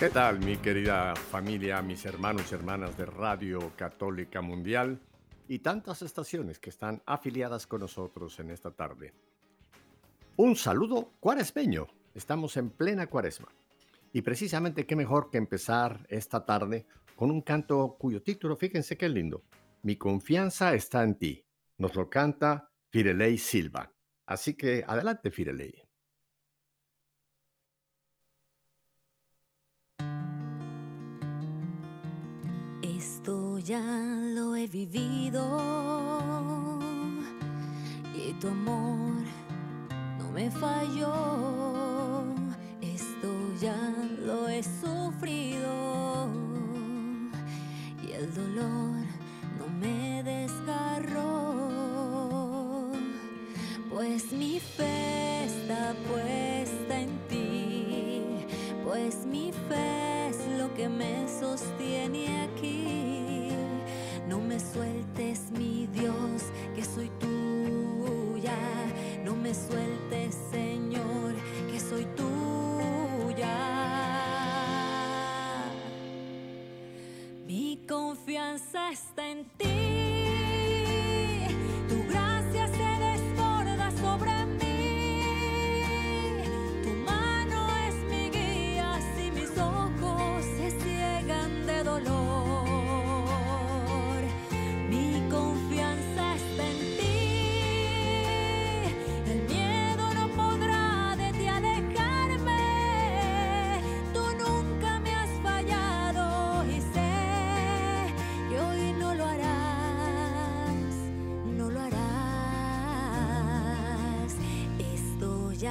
¿Qué tal mi querida familia, mis hermanos y hermanas de Radio Católica Mundial y tantas estaciones que están afiliadas con nosotros en esta tarde? Un saludo cuaresmeño. Estamos en plena cuaresma. Y precisamente qué mejor que empezar esta tarde con un canto cuyo título, fíjense qué lindo. Mi confianza está en ti. Nos lo canta Firelei Silva. Así que adelante, Firelei. ya lo he vivido y tu amor no me falló. Esto ya lo he sufrido y el dolor no me desgarró. Pues mi fe está puesta en ti, pues mi fe es lo que me sostiene aquí sueltes,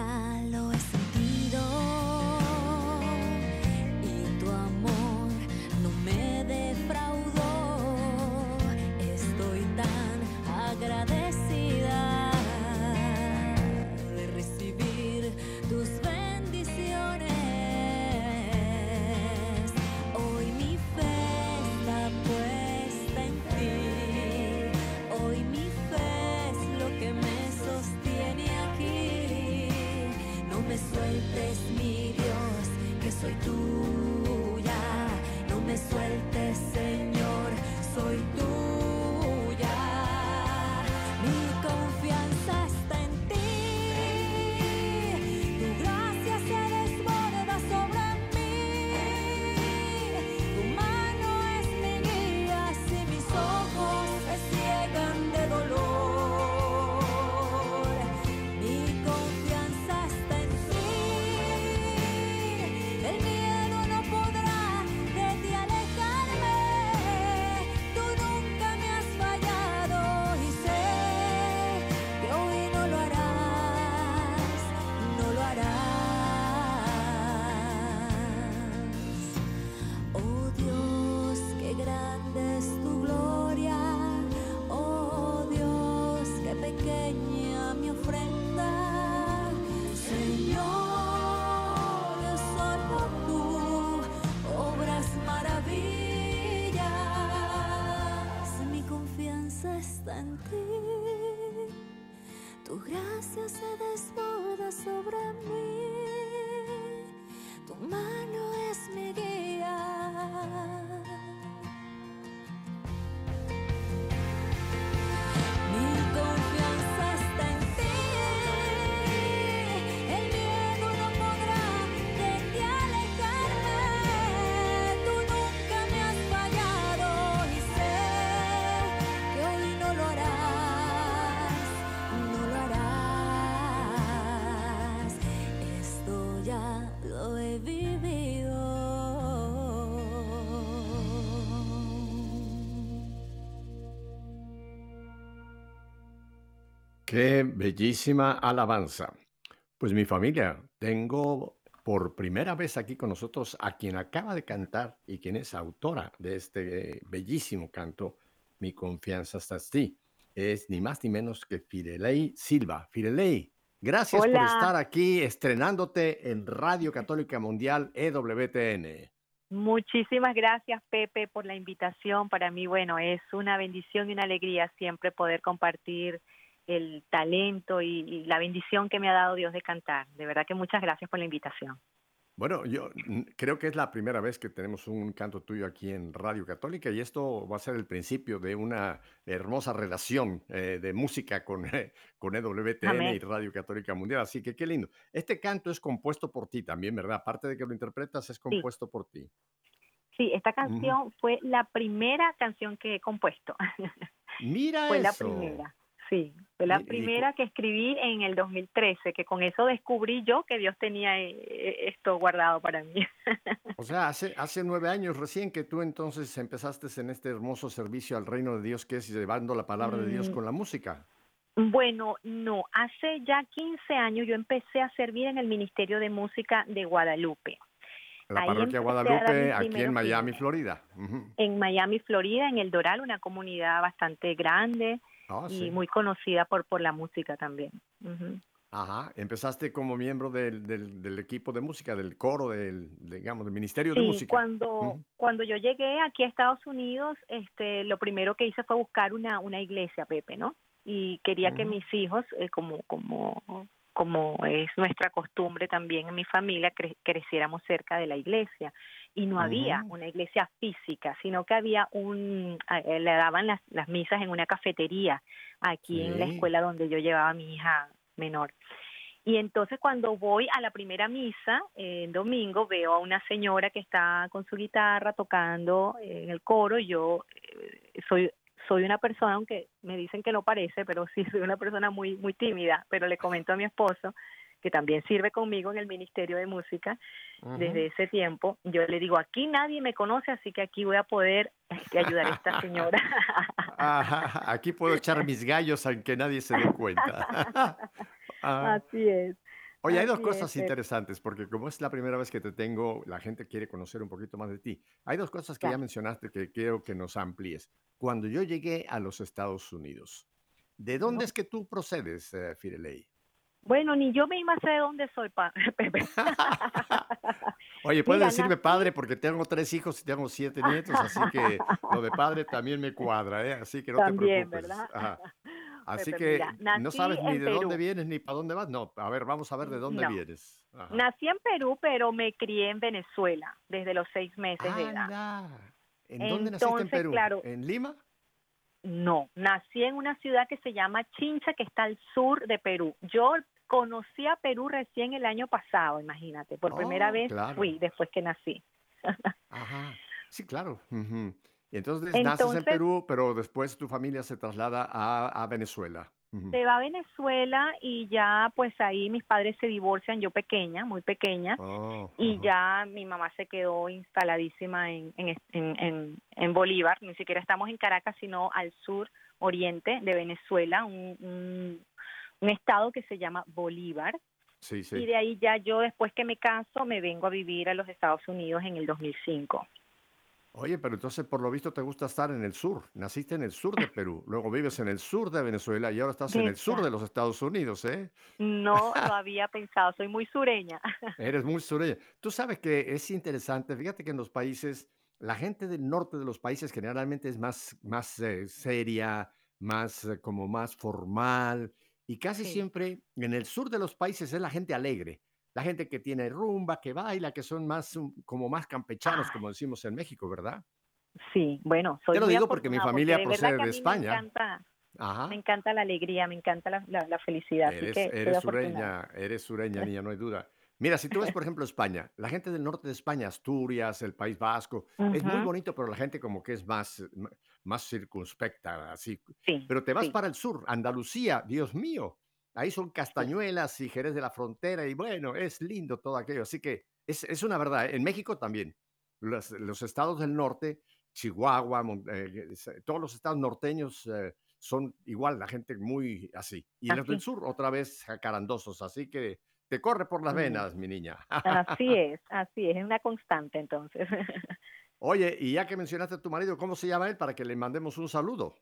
mirar. Qué bellísima alabanza. Pues mi familia, tengo por primera vez aquí con nosotros a quien acaba de cantar y quien es autora de este bellísimo canto, Mi confianza está en ti. Es ni más ni menos que Firelei Silva. Firelei, gracias por estar aquí estrenándote en Radio Católica Mundial EWTN. Muchísimas gracias, Pepe, por la invitación. Para mí, bueno, es una bendición y una alegría siempre poder compartir el talento y, la bendición que me ha dado Dios de cantar. De verdad que muchas gracias por la invitación. Bueno, yo creo que es la primera vez que tenemos un canto tuyo aquí en Radio Católica y esto va a ser el principio de una hermosa relación eh, de música con, con EWTN y Radio Católica Mundial. Así que qué lindo. Este canto es compuesto por ti también, ¿verdad? Aparte de que lo interpretas, es compuesto por ti. Sí, esta canción fue la primera canción que he compuesto. Mira fue la primera. Sí, fue la primera que escribí en el 2013, que con eso descubrí yo que Dios tenía eh, eh, esto guardado para mí. O sea, hace, hace nueve años recién que tú entonces empezaste en este hermoso servicio al reino de Dios, que es llevando la palabra de Dios mm. con la música. Bueno, no, hace ya 15 años yo empecé a servir en el Ministerio de Música de Guadalupe. La parroquia Guadalupe, aquí en Miami, Florida. En Miami, Florida, en El Doral, una comunidad bastante grande Ah, y muy conocida por, por la música también. Ajá, empezaste como miembro del, del, equipo de música, del coro, del, digamos, del Ministerio de Música. cuando, cuando yo llegué aquí a Estados Unidos, este, lo primero que hice fue buscar una, una iglesia, Pepe, ¿no? Y quería que mis hijos, eh, como, como como es nuestra costumbre también en mi familia, creciéramos cerca de la iglesia. Y no había una iglesia física, sino que había un, eh, le daban las, las misas en una cafetería aquí en la escuela donde yo llevaba a mi hija menor. Y entonces cuando voy a la primera misa, eh, en domingo, veo a una señora que está con su guitarra tocando en el coro. Yo eh, soy soy una persona, aunque me dicen que no parece, pero sí soy una persona muy, muy tímida, pero le comento a mi esposo, que también sirve conmigo en el Ministerio de Música desde ese tiempo, yo le digo, aquí nadie me conoce, así que aquí voy a poder este, ayudar a esta señora. aquí puedo echar mis gallos aunque nadie se dé cuenta. Ah. Así es. Oye, hay dos cosas interesantes, porque como es la primera vez que te tengo, la gente quiere conocer un poquito más de ti. Hay dos cosas que ya mencionaste que quiero que nos amplíes. Cuando yo llegué a los Estados Unidos, ¿de dónde es que tú procedes, eh, Firelei? Bueno, ni yo misma sé de dónde soy, Pepe. Oye, puedes decirme padre porque tengo tres hijos y tengo siete nietos, así que lo de padre también me cuadra, ¿eh? Así que no te preocupes. ¿verdad? Así que no sabes ni de dónde vienes ni para dónde vas. No, a ver, vamos a ver de dónde vienes. Nací en Perú, pero me crié en Venezuela desde los seis meses de edad. ¿En dónde naciste en Perú? ¿En Lima? No, nací en una ciudad que se llama Chincha, que está al sur de Perú. Yo conocí a Perú recién el año pasado, imagínate. Por primera oh, vez fui después que nací. Ajá, sí, claro. Y entonces, naces en Perú, pero después tu familia se traslada a, Venezuela. Se va a Venezuela y ya pues ahí mis padres se divorcian, yo pequeña, muy pequeña, oh, y ya mi mamá se quedó instaladísima en, en, en, Bolívar, ni siquiera estamos en Caracas, sino al sur oriente de Venezuela, un, un, estado que se llama Bolívar. Sí, sí. Y de ahí ya yo después que me caso me vengo a vivir a los Estados Unidos en el 2005. Oye, pero entonces por lo visto te gusta estar en el sur. Naciste en el sur de Perú, luego vives en el sur de Venezuela y ahora estás en el sur de los Estados Unidos, ¿eh? No lo había pensado, soy muy sureña. Eres muy sureña. Tú sabes que es interesante, fíjate que en los países, la gente del norte de los países generalmente es más, más eh, seria, más eh, como más formal y casi siempre en el sur de los países es la gente alegre la gente que tiene rumba, que baila, que son más como más campechanos, como decimos en México, ¿verdad? Sí, bueno, soy Te lo digo porque mi familia procede de España. Me encanta, me encanta la alegría, me encanta la, felicidad. Eres, eres sureña, eres sureña, niña, no hay duda. Mira, si tú ves, por ejemplo, España, la gente del norte de España, Asturias, el País Vasco, es muy bonito, pero la gente como que es más, más circunspecta, así. pero te vas para el sur, Andalucía, Dios mío, Ahí son castañuelas y Jerez de la Frontera y bueno, es lindo todo aquello. Así que es, es una verdad. En México también. Los, los estados del norte, Chihuahua, eh, todos los estados norteños eh, son igual, la gente muy así. Y los del sur, otra vez jacarandosos. Así que te corre por las venas, mi niña. Así es, así es, es una constante entonces. Oye, y ya que mencionaste a tu marido, ¿cómo se llama él para que le mandemos un saludo?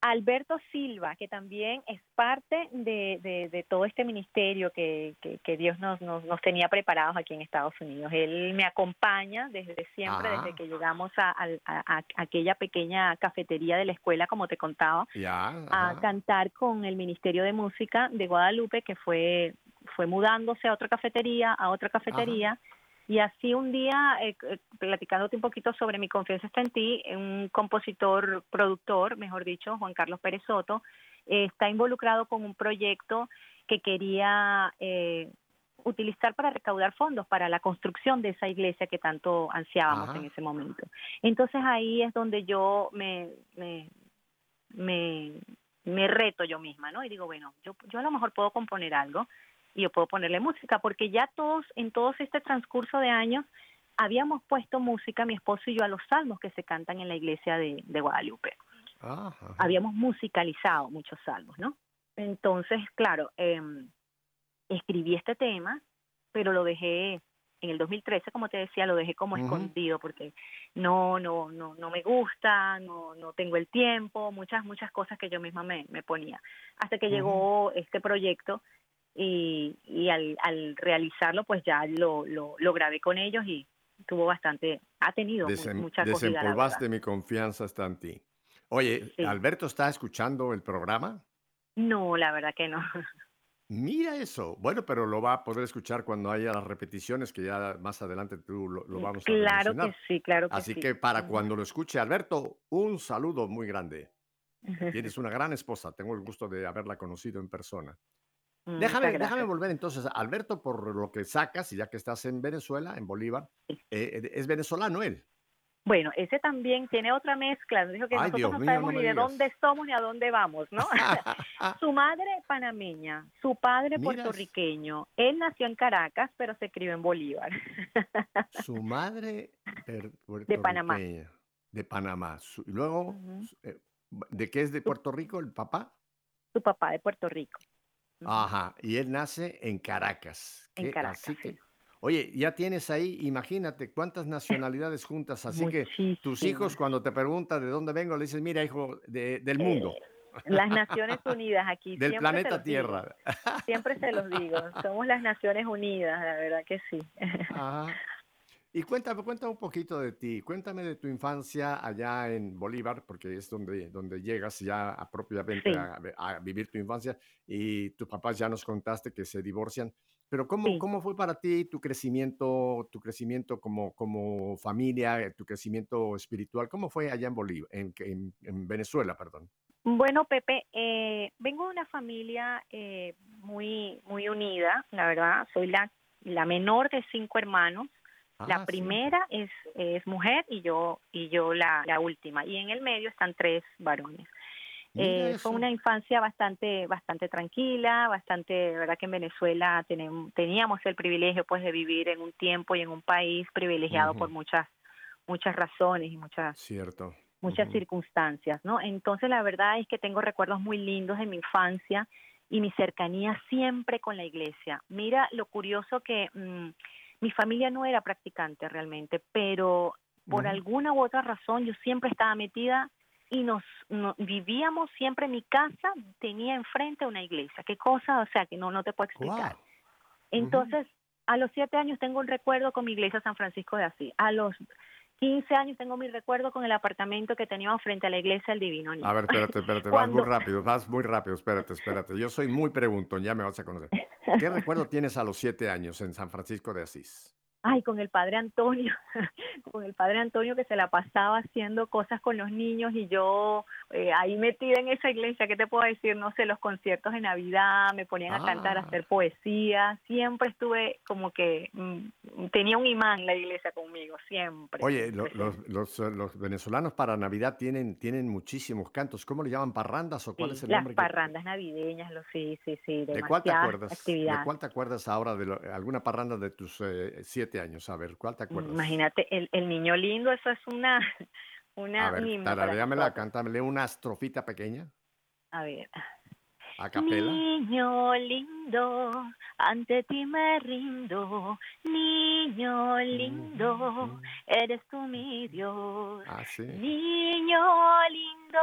Alberto Silva, que también es parte de, de, todo este ministerio que, que, Dios nos, nos, nos, tenía preparados aquí en Estados Unidos. Él me acompaña desde siempre, desde que llegamos a, a, aquella pequeña cafetería de la escuela, como te contaba, a cantar con el Ministerio de Música de Guadalupe, que fue, fue mudándose a otra cafetería, a otra cafetería. Y así un día, eh, eh, platicándote un poquito sobre mi confianza está en ti, un compositor, productor, mejor dicho, Juan Carlos Pérez Soto, eh, está involucrado con un proyecto que quería utilizar para recaudar fondos para la construcción de esa iglesia que tanto ansiábamos en ese momento. Entonces ahí es donde yo me, me, me, me reto yo misma, ¿no? Y digo, bueno, yo, yo a lo mejor puedo componer algo y yo puedo ponerle música, porque ya todos, en todo este transcurso de años, habíamos puesto música, mi esposo y yo, a los salmos que se cantan en la iglesia de, Guadalupe. Habíamos musicalizado muchos salmos, ¿no? Entonces, claro, em, escribí este tema, pero lo dejé en el 2013, como te decía, lo dejé como escondido porque no, no, no, no me gusta, no, no tengo el tiempo, muchas, muchas cosas que yo misma me, me ponía. Hasta que llegó este proyecto y, y al, al, realizarlo pues ya lo, lo, lo, grabé con ellos y tuvo bastante, ha tenido mucha acogida. Desempolvaste mi confianza está en ti. Oye, ¿Alberto está escuchando el programa? No, la verdad que no. Mira eso. Bueno, pero lo va a poder escuchar cuando haya las repeticiones, que ya más adelante tú lo, lo vamos a Claro que sí, claro que Así sí. que para cuando lo escuche Alberto, un saludo muy grande. Tienes una gran esposa. Tengo el gusto de haberla conocido en persona. Mm, déjame, déjame volver entonces, Alberto, por lo que sacas, y ya que estás en Venezuela, en Bolívar, eh, eh, es venezolano él. Bueno, ese también tiene otra mezcla. Dijo que nosotros no sabemos ni de dónde somos ni a dónde vamos, ¿no? su madre panameña, su padre puertorriqueño. Él nació en Caracas, pero se crió en Bolívar. su madre de Panamá. De Panamá. y luego, eh, ¿de qué es de Puerto Rico el papá? Su papá de Puerto Rico. Ajá, y él nace en Caracas. En Caracas. Oye, ya tienes ahí, imagínate cuántas nacionalidades juntas, así que tus hijos cuando te preguntan de dónde vengo, le dices, mira, hijo, del mundo. Eh, las Naciones Unidas aquí. Del planeta Tierra. Siempre se los digo, somos las Naciones Unidas, la verdad que sí. Ajá. Y cuéntame, cuéntame un poquito de ti, cuéntame de tu infancia allá en Bolívar, porque es donde, donde llegas ya a, propiamente a, vivir tu infancia y tus papás ya nos contaste que se divorcian, pero ¿cómo, cómo fue para ti tu crecimiento, tu crecimiento como, como familia, tu crecimiento espiritual? ¿Cómo fue allá en Bolívar, en, en, Venezuela, perdón? Bueno, Pepe, eh, vengo de una familia eh, muy, muy unida, la verdad, soy la, la menor de cinco hermanos la ah, primera es, es mujer y yo y yo la, la última y en el medio están tres varones. Eh, fue una infancia bastante bastante tranquila, bastante, verdad que en Venezuela teníamos el privilegio pues de vivir en un tiempo y en un país privilegiado por muchas muchas razones y muchas Cierto. muchas circunstancias, ¿no? Entonces la verdad es que tengo recuerdos muy lindos de mi infancia y mi cercanía siempre con la iglesia. Mira lo curioso que mm, mi familia no era practicante realmente, pero por alguna u otra razón yo siempre estaba metida y nos, vivíamos siempre en mi casa tenía enfrente una iglesia. Qué cosa o sea que no no te puedo explicar. Entonces a los siete años tengo un recuerdo con mi iglesia San Francisco de Asís. A los 15 años tengo mi recuerdo con el apartamento que teníamos frente a la iglesia del Divino Niño. A ver, espérate, espérate, vas muy rápido, vas muy rápido, espérate, espérate. Yo soy muy preguntón, ya me vas a conocer. ¿Qué recuerdo tienes a los siete años en San Francisco de Asís? ay, con el padre Antonio, con el padre Antonio que se la pasaba haciendo cosas con los niños y yo eh, ahí metida en esa iglesia, ¿qué te puedo decir? No sé, los conciertos de Navidad, me ponían a cantar, a ah. hacer poesía, siempre estuve como que mm, tenía un imán la iglesia conmigo, siempre. Oye, los, los, los, venezolanos para Navidad tienen, tienen muchísimos cantos, ¿cómo le llaman? ¿Parrandas o cuál es el nombre? Las parrandas navideñas, lo, sí, sí, sí, ¿De cuál te acuerdas? ¿De cuál te acuerdas ahora de alguna parranda de tus eh, siete años. A ver, ¿cuál te acuerdas? Imagínate, el, el niño lindo, eso es una... una a ver, tararéamela, cántame una estrofita pequeña. A ver. a capela. Niño lindo, ante ti me rindo. Niño lindo, eres tú mi Dios. Ah, sí. Niño lindo,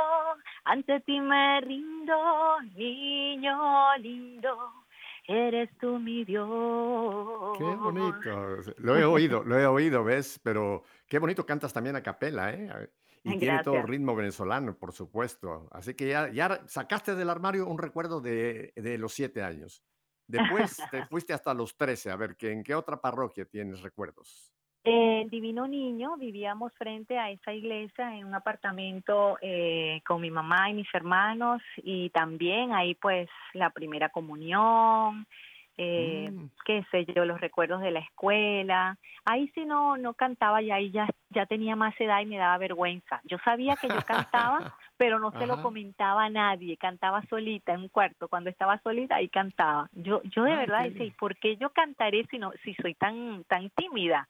ante ti me rindo. Niño lindo, eres tú mi Dios. Qué bonito. Lo he oído, lo he oído, ¿ves? Pero qué bonito cantas también a capela, ¿eh? Y tiene todo ritmo venezolano, por supuesto. Así que ya, ya sacaste del armario un recuerdo de, de los siete años. Después te fuiste hasta los trece. A ver, ¿que- ¿en qué otra parroquia tienes recuerdos? En Divino Niño vivíamos frente a esa iglesia en un apartamento eh, con mi mamá y mis hermanos y también ahí pues la primera comunión, eh, Mm. qué sé yo, los recuerdos de la escuela. Ahí sí no no cantaba y ahí ya ya tenía más edad y me daba vergüenza. Yo sabía que yo cantaba, pero no se lo comentaba a nadie, cantaba solita en un cuarto, cuando estaba solita ahí cantaba. Yo yo de Ay, verdad decía, ¿y por qué yo cantaré si no si soy tan tan tímida?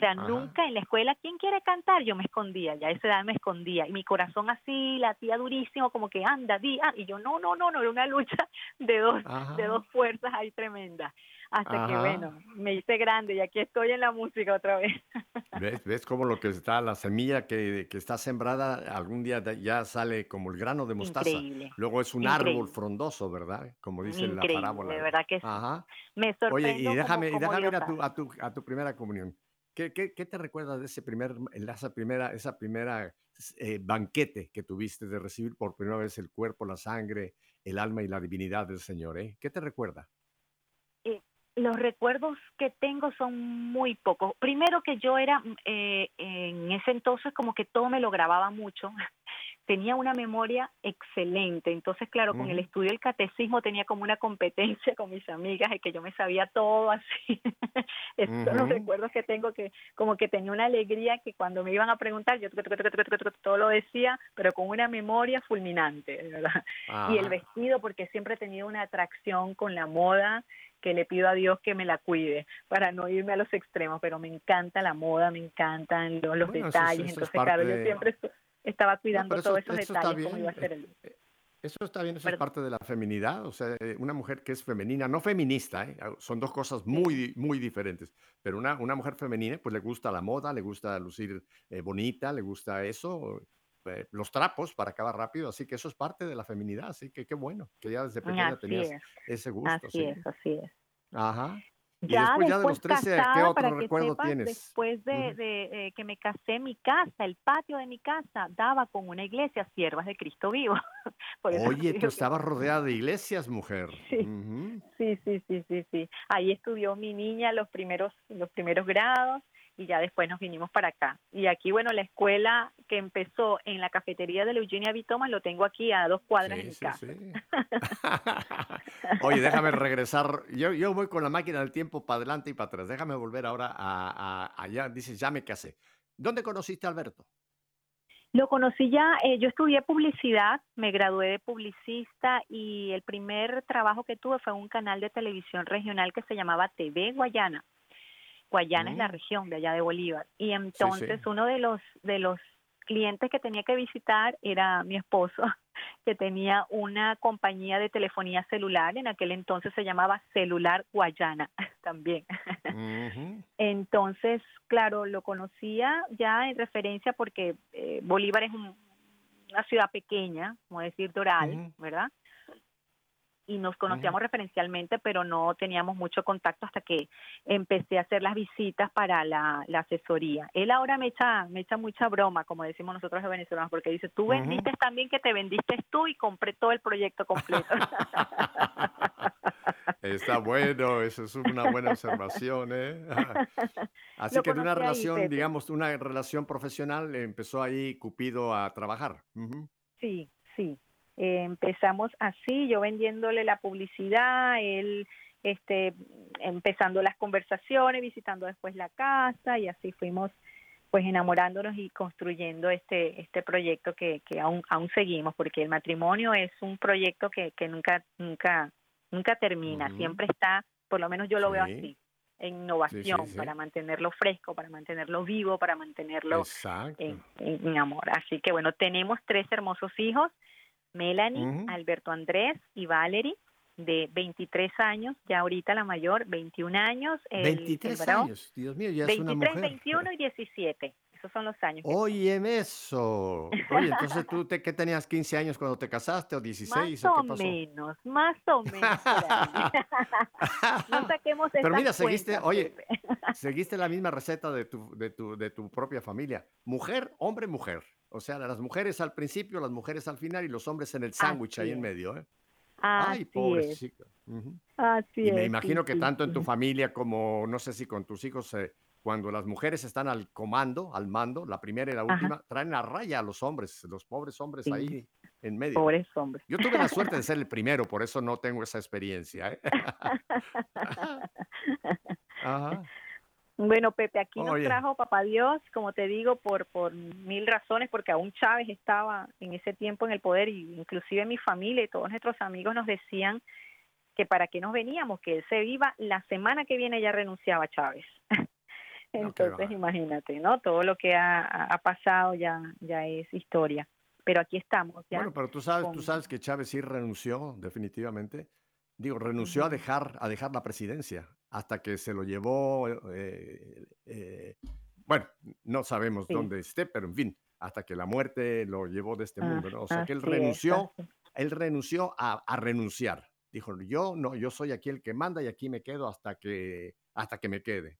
O sea, Ajá. nunca en la escuela, ¿quién quiere cantar? Yo me escondía, ya a esa edad me escondía. Y mi corazón así, latía durísimo, como que anda, di, ah. Y yo, no, no, no, no, era una lucha de dos, Ajá. de dos fuerzas ahí tremendas. Hasta que, Ajá. bueno, me hice grande y aquí estoy en la música otra vez. ¿Ves, ves cómo lo que está, la semilla que, que está sembrada, algún día ya sale como el grano de mostaza. Increíble. Luego es un árbol Increíble. frondoso, ¿verdad? Como dice la Increíble, parábola. de verdad que sí. Ajá. Me Oye, sorprendo y como- déjame, y como déjame ir a tu, a tu, a tu primera comunión. ¿Qué, te recuerdas de ese primer, esa primera, esa primera eh, banquete que tuviste de recibir por primera vez el cuerpo, la sangre, el alma y la divinidad del Señor? ¿eh? ¿Qué te recuerda? Eh, los recuerdos que tengo son muy pocos. Primero que yo era, mm, en ese entonces como que todo me lo grababa mucho. Tenía una memoria excelente. Entonces, claro, con el estudio del catecismo tenía como una competencia con mis amigas de que yo me sabía todo así. Esos son los Ujú. recuerdos que tengo que como que tenía una alegría que cuando me iban a preguntar yo todo lo decía, pero con una memoria fulminante, ¿verdad? y el vestido porque siempre he tenido una atracción con la moda que le pido a Dios que me la cuide para no irme a los extremos, pero me encanta la moda, me encantan los, los Bueno, detalles, eso entonces claro, yo siempre estaba No, cuidando pero eso, todos esos eso está detalles bien. iba a ser eh, el eh, Eso está bien, eso es parte de la feminidad, o sea, eh, una mujer que es femenina, no feminista, ¿eh? Ah, son dos cosas muy, muy diferentes, pero una, una mujer femenina pues le gusta la moda, le gusta lucir eh, bonita, le gusta eso, eh, los trapos para acabar rápido, así que eso es parte de la feminidad, así que qué bueno, que ya desde pequeña Así tenías es, ese gusto, así sí. es, así es. Ajá. Y Ya después de después los 13, ¿qué casada, otro para que recuerdo sepas, tienes? después de, Ujú. de, eh, que me casé, mi casa, el patio de mi casa, daba con una iglesia, Siervas de Cristo Vivo. Por eso te Oye, tú que- estabas rodeada de iglesias, mujer. Sí. Sí, sí, sí, sí, sí. Ahí estudió mi niña los primeros, los primeros grados y ya después nos vinimos para acá. Y aquí, bueno, la escuela que empezó en la cafetería de la Eugenia. Thomas lo tengo aquí a dos cuadras de Sí, mi sí, casa. sí. Oye, déjame regresar. Yo, yo voy con la máquina del tiempo para adelante y para atrás. Déjame volver ahora a, a- allá. Dices, ya me casé. ¿Dónde conociste a Alberto? Lo conocí ya, eh, yo estudié publicidad, me gradué de publicista y el primer trabajo que tuve fue en un canal de televisión regional que se llamaba TV Guayana. Guayana es la Mm. región de allá de Bolívar. Y entonces sí. uno de los de los clientes que tenía que visitar era mi esposo, que tenía una compañía de telefonía celular, en aquel entonces se llamaba Celular Guayana también. Entonces, claro, lo conocía ya en referencia porque eh, Bolívar es un- una ciudad pequeña, como decir Doral. ¿verdad? Y nos conocíamos referencialmente, pero no teníamos mucho contacto hasta que empecé a hacer las visitas para la, la asesoría. Él ahora me echa, me echa mucha broma, como decimos nosotros los venezolanos, porque dice, tú vendiste también que te vendiste tú y compré todo el proyecto completo. Está bueno, eso es una buena observación, ¿eh? Así Lo que de una ahí, relación, digamos, una relación profesional, empezó ahí Cupido a trabajar. Sí, sí. Eh, empezamos así, yo vendiéndole la publicidad, él este, empezando las conversaciones, visitando después la casa y así fuimos pues enamorándonos y construyendo este este proyecto que, que aún aún seguimos porque el matrimonio es un proyecto que, que nunca nunca nunca termina siempre está por lo menos yo lo veo Sí. así en innovación sí. para mantenerlo fresco para mantenerlo vivo para mantenerlo en- en amor. Así que bueno, tenemos tres hermosos hijos, Melanie, Ujú. Alberto Andrés y Valerie, de 23 años, ya ahorita la mayor, 21 años. el- el 23 varón, años, Dios mío, ya es 23, una mujer. 21 y 17. Esos son los años. que Óyeme eso. Oye, entonces tú te, ¿qué tenías 15 años cuando te casaste o 16 más o qué pasó? menos, más o menos. no saquemos Pero mira, seguiste, cuentas, oye, seguiste la misma receta de tu, de tu, de tu propia familia. Mujer, hombre, mujer. O sea, las mujeres al principio, las mujeres al final y los hombres en el sándwich ahí en medio, ¿eh? Así Ay, pobre chica. Ujú. así Y me es, imagino sí, que sí, tanto en tu familia como, no sé si con tus hijos, eh, cuando las mujeres están al comando, al mando, la primera y la Ajá. última, traen a raya a los hombres, los pobres hombres Sí. ahí en medio. Pobres hombres. Yo tuve la suerte de ser el primero, por eso no tengo esa experiencia. ¿eh? Ajá. Bueno, Pepe, aquí nos Oye. trajo Papá Dios, como te digo, por, por mil razones, porque aún Chávez estaba en ese tiempo en el poder y inclusive mi familia y todos nuestros amigos nos decían que para qué nos veníamos, que él se iba la semana que viene ya renunciaba Chávez. Entonces, imagínate, ¿no? Todo lo que ha, ha pasado ya, ya es historia. Pero aquí estamos, ¿ya? Bueno, pero tú sabes, tú con- sabes que Chávez sí renunció, definitivamente. Digo, renunció a Ujú. dejar, a dejar la presidencia hasta que se lo llevó. eh, eh, bueno, no sabemos Sí. dónde esté, pero en fin, hasta que la muerte lo llevó de este Ah, mundo, ¿no? O sea que él es, renunció, así. él renunció a, a renunciar. Dijo, yo no, yo soy aquí el que manda y aquí me quedo hasta que, hasta que me quede.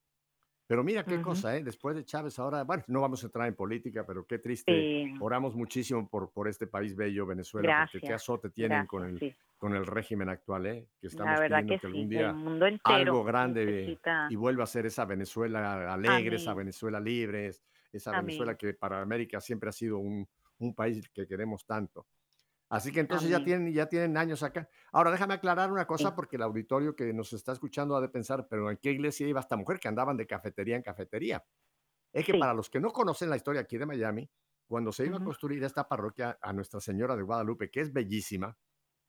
Pero mira qué Ujú. cosa, ¿eh? Después de Chávez ahora, bueno, no vamos a entrar en política, pero qué triste. Sí, Oramos muchísimo por, por este país bello, Venezuela, porque qué Gracias, azote tienen con, el, gracias, sí. con el régimen actual, ¿eh? Que estamos pidiendo que que sí, algún el día mundo algo grande necesita... y vuelva a ser esa Venezuela alegre, esa. Venezuela libre, es- esa Venezuela que para América siempre ha sido un, un país que queremos tanto. Así que entonces ya tienen, ya tienen años acá. Ahora déjame aclarar una cosa Sí. porque el auditorio que nos está escuchando ha de pensar, pero ¿en qué iglesia iba esta mujer que andaban de cafetería en cafetería? Es que Sí. para los que no conocen la historia aquí de Miami, cuando se iba a construir esta parroquia a Nuestra Señora de Guadalupe, que es bellísima,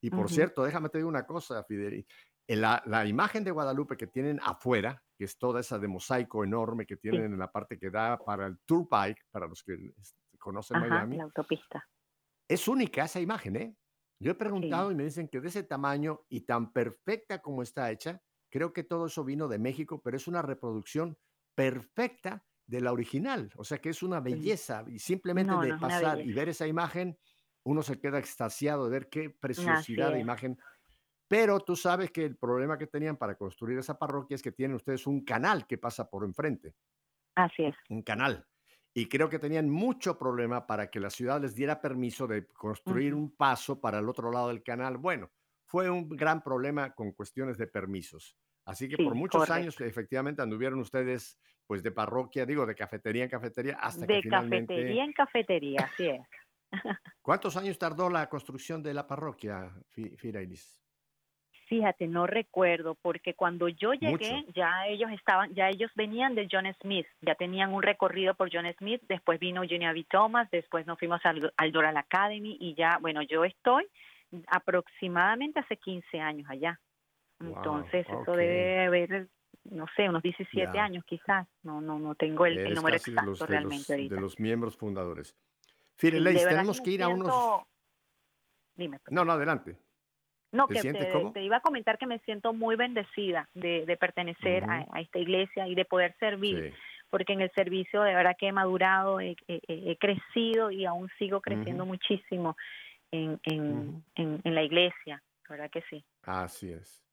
y por cierto, déjame te digo una cosa, Fidel, la, la imagen de Guadalupe que tienen afuera, que es toda esa de mosaico enorme que tienen en la parte que da para el Tour Bike, para los que es- conocen Ajá, Miami, la autopista. Es única esa imagen, ¿eh? Yo he preguntado y me dicen que de ese tamaño y tan perfecta como está hecha, creo que todo eso vino de México, pero es una reproducción perfecta de la original. O sea que es una belleza y simplemente No, de no, pasar y ver esa imagen, uno se queda extasiado de ver qué preciosidad de imagen. Pero tú sabes que el problema que tenían para construir esa parroquia es que tienen ustedes un canal que pasa por enfrente Así es. un canal. Y creo que tenían mucho problema para que la ciudad les diera permiso de construir un paso para el otro lado del canal. Bueno, fue un gran problema con cuestiones de permisos. Así que por Sí, muchos correcto. años efectivamente anduvieron ustedes pues de parroquia, digo, de cafetería en cafetería hasta De que finalmente... cafetería en cafetería, así es. ¿Cuántos años tardó la construcción de la parroquia, Fi- Firailis? Fíjate, no recuerdo, porque cuando yo llegué, Mucho. ya ellos estaban, ya ellos venían de John Smith, ya tenían un recorrido por John Smith, después vino Junior B. Thomas, después nos fuimos al, al Doral Academy y ya, bueno, yo estoy aproximadamente hace 15 años allá. Wow, Entonces, eso debe haber, no sé, unos 17 Ya. años quizás, no no no tengo el, número exacto los, de, realmente los, ahorita. de los miembros fundadores. Verdad tenemos que ir a unos... Dime. pues. No, no, adelante. No, ¿Te que sientes te, iba a comentar que me siento muy bendecida de, de pertenecer a, esta iglesia y de poder servir, Sí. porque en el servicio de verdad que he madurado, he, he- he- he crecido y aún sigo creciendo muchísimo en, en, Ujú. en, en la iglesia, la verdad que sí. Así es.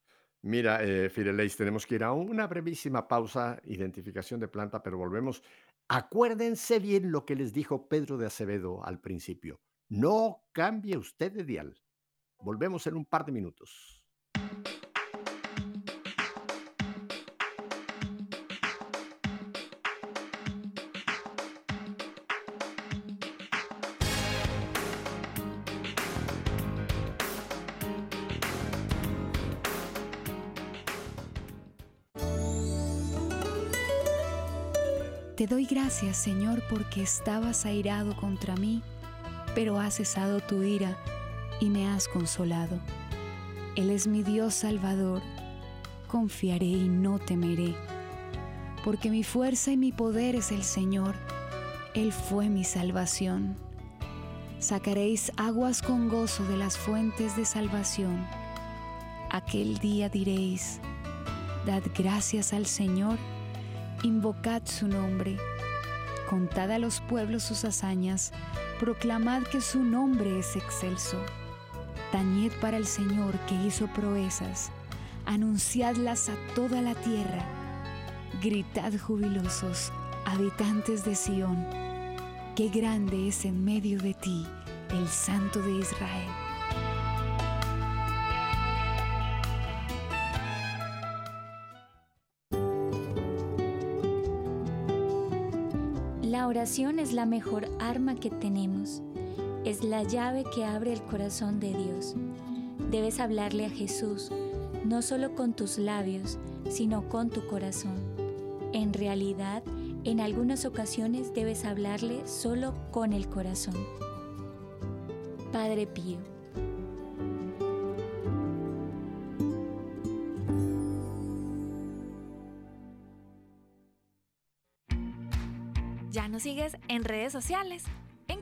Mira, eh, Fireléis, tenemos que ir a una brevísima pausa, identificación de planta, pero volvemos. Acuérdense bien lo que les dijo Pedro de Acevedo al principio. No cambie usted de dial. Volvemos en un par de minutos. Te doy gracias, Señor, porque estabas airado contra mí, pero has cesado tu ira y me has consolado. Él es mi Dios Salvador, confiaré y no temeré, porque mi fuerza y mi poder es el Señor, Él fue mi salvación. sacaréis aguas con gozo de las fuentes de salvación. Aquel día diréis, Dad gracias al Señor, invocad su nombre, contad a los pueblos sus hazañas, proclamad que su nombre es excelso. Tañed para el Señor que hizo proezas, anunciadlas a toda la tierra. Gritad jubilosos, habitantes de Sión, qué grande es en medio de ti el Santo de Israel. La oración es la mejor arma que tenemos. Es la llave que abre el corazón de Dios. Debes hablarle a Jesús, no solo con tus labios, sino con tu corazón. En realidad, en algunas ocasiones debes hablarle solo con el corazón. Padre Pío. ¿Ya nos sigues en redes sociales?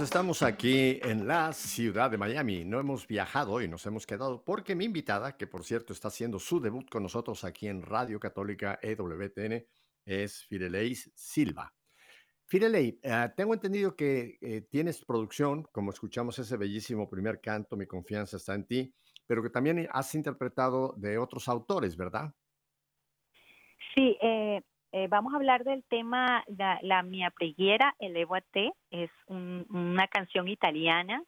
Pues estamos aquí en la ciudad de Miami. No hemos viajado y nos hemos quedado porque mi invitada, que por cierto está haciendo su debut con nosotros aquí en Radio Católica EWTN, es Fireleis Silva. Firelei, eh, tengo entendido que eh, tienes producción, como escuchamos ese bellísimo primer canto, Mi confianza está en ti, pero que también has interpretado de otros autores, ¿verdad? Sí, eh, eh, vamos a hablar del tema La, la mia preghiera, Elevo a te, es un- una canción italiana.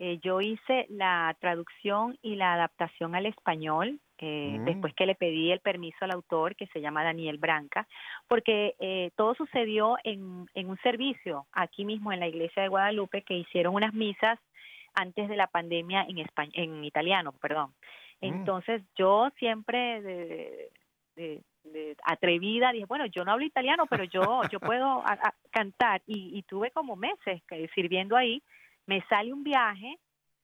Eh, yo hice la traducción y la adaptación al español eh, Mm. después que le pedí el permiso al autor, que se llama Daniel Branca, porque eh, todo sucedió en, en un servicio aquí mismo en la iglesia de Guadalupe, que hicieron unas misas antes de la pandemia en, espa- en italiano, perdón. Mm. Entonces yo siempre de, de- de atrevida dije, bueno, yo no hablo italiano, pero yo yo puedo cantar y, y tuve como meses que, sirviendo ahí, me sale un viaje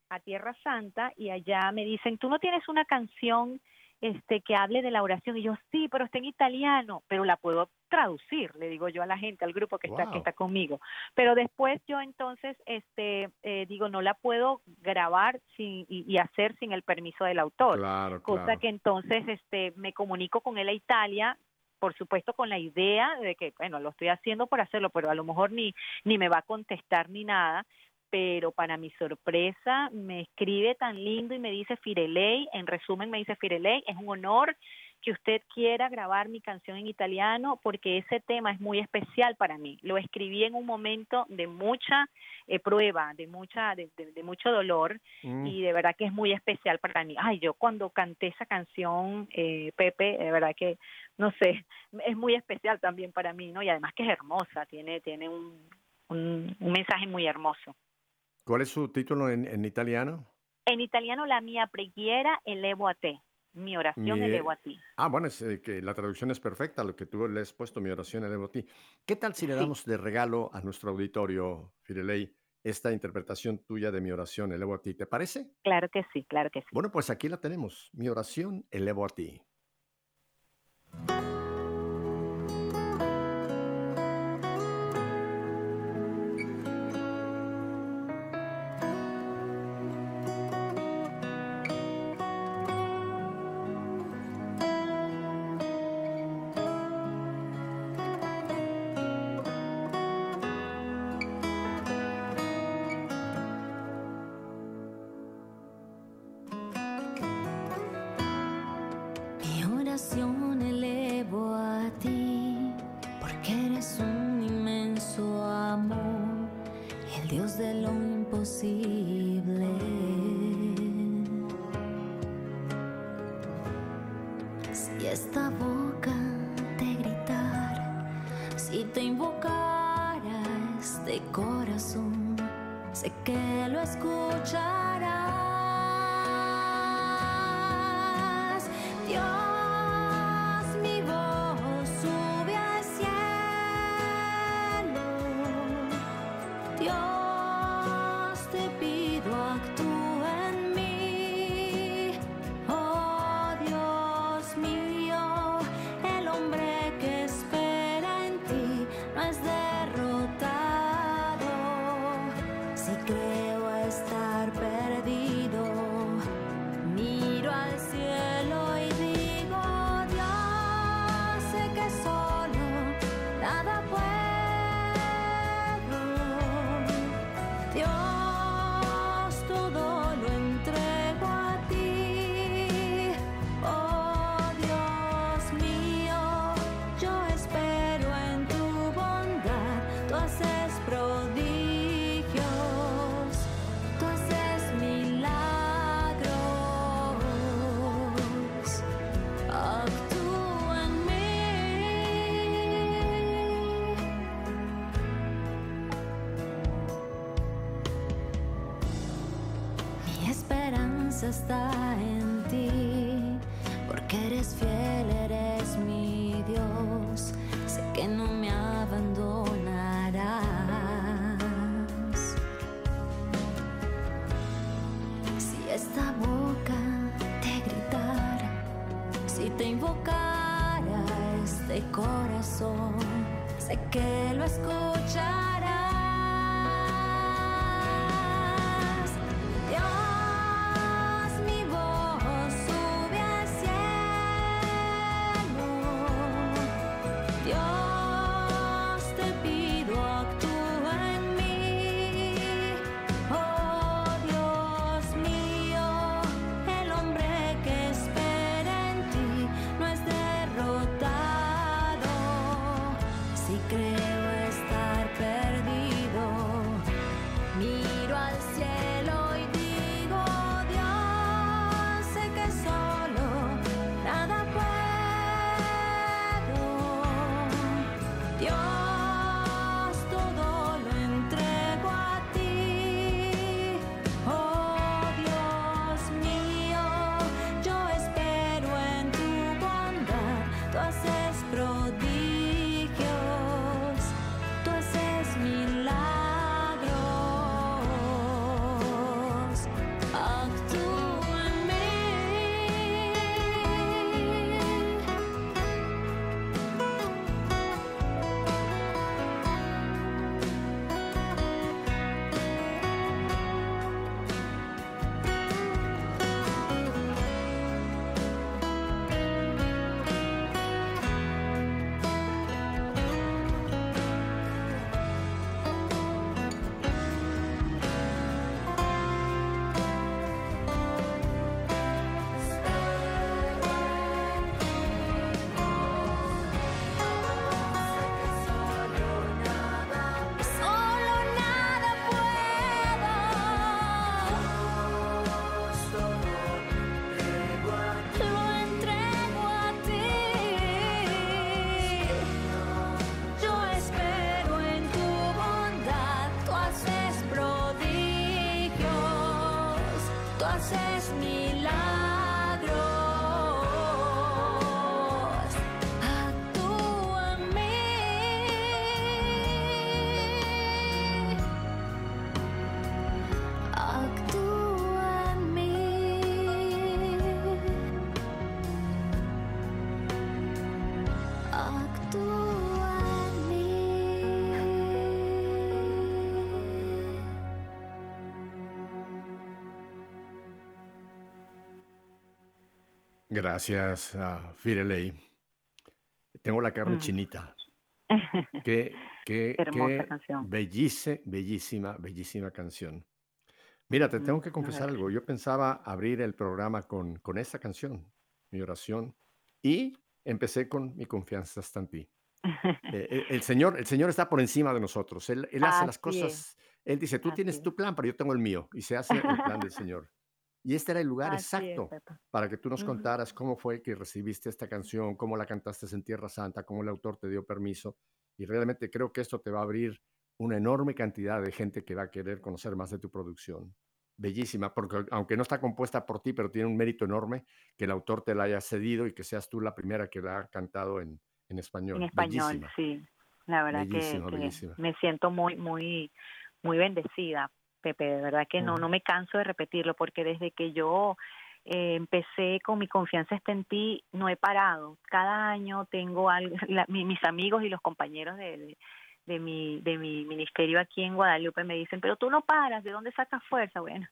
a Tierra Santa y allá me dicen, tú no tienes una canción este que hable de la oración y yo sí, pero está en italiano, pero la puedo traducir, le digo yo a la gente, al grupo que está que está conmigo. Pero después yo entonces este eh, digo no la puedo grabar sin, y, y hacer sin el permiso del autor Claro, cosa claro. que entonces este me comunico con él a Italia por supuesto con la idea de que bueno lo estoy haciendo por hacerlo pero a lo mejor ni ni me va a contestar ni nada pero para mi sorpresa me escribe tan lindo y me dice Firelei, en resumen me dice Firelei, es un honor que usted quiera grabar mi canción en italiano porque ese tema es muy especial para mí. Lo escribí en un momento de mucha eh, prueba, de mucha de, de- de mucho dolor Mm. y de verdad que es muy especial para mí. Ay, yo cuando canté esa canción, eh, Pepe, de verdad que, no sé, es muy especial también para mí, ¿no? Y además que es hermosa, tiene, tiene un, un, un mensaje muy hermoso. ¿Cuál es su título en, en italiano? En italiano, la mia preghiera elevo a te, mi oración Mi- elevo a ti. Ah, bueno, es, eh, que la traducción es perfecta, lo que tú le has puesto, mi oración elevo a ti. ¿Qué tal si le Sí. damos de regalo a nuestro auditorio, Firelei, esta interpretación tuya de mi oración elevo a ti? ¿Te parece? Claro que sí, claro que sí. Bueno, pues aquí la tenemos, mi oración elevo a ti. Está en ti, porque eres fiel, eres mi Dios, sé que no me abandonarás. Si esta boca te gritara, si te invocara este corazón, sé que lo escucharás. Gracias a Firelei. Tengo la carne mm. chinita. Qué, qué, qué bellísima, bellísima canción. Mira, te tengo mm, que confesar algo. Yo pensaba abrir el programa con, con esta canción, mi oración, y empecé con mi confianza hasta en ti. Eh, el, Señor, el Señor está por encima de nosotros. Él, hace las cosas. Él dice, tú tienes tu plan, pero yo tengo el mío. Y se hace el plan del Señor. Y este era el lugar exacto para que tú nos contaras cómo fue que recibiste esta canción, cómo la cantaste en Tierra Santa, cómo el autor te dio permiso. Y realmente creo que esto te va a abrir una enorme cantidad de gente que va a querer conocer más de tu producción. Bellísima, porque aunque no está compuesta por ti, pero tiene un mérito enorme que el autor te la haya cedido y que seas tú la primera que la ha cantado en, en español. En español, sí. La verdad que, me siento muy, muy, muy bendecida Pepe, de verdad que no, no me canso de repetirlo, porque desde que yo eh, empecé con mi confianza está en ti, no he parado. Cada año tengo algo, mis amigos y los compañeros de, de, mi, de mi ministerio aquí en Guadalupe me dicen, pero tú no paras, ¿de dónde sacas fuerza? Bueno,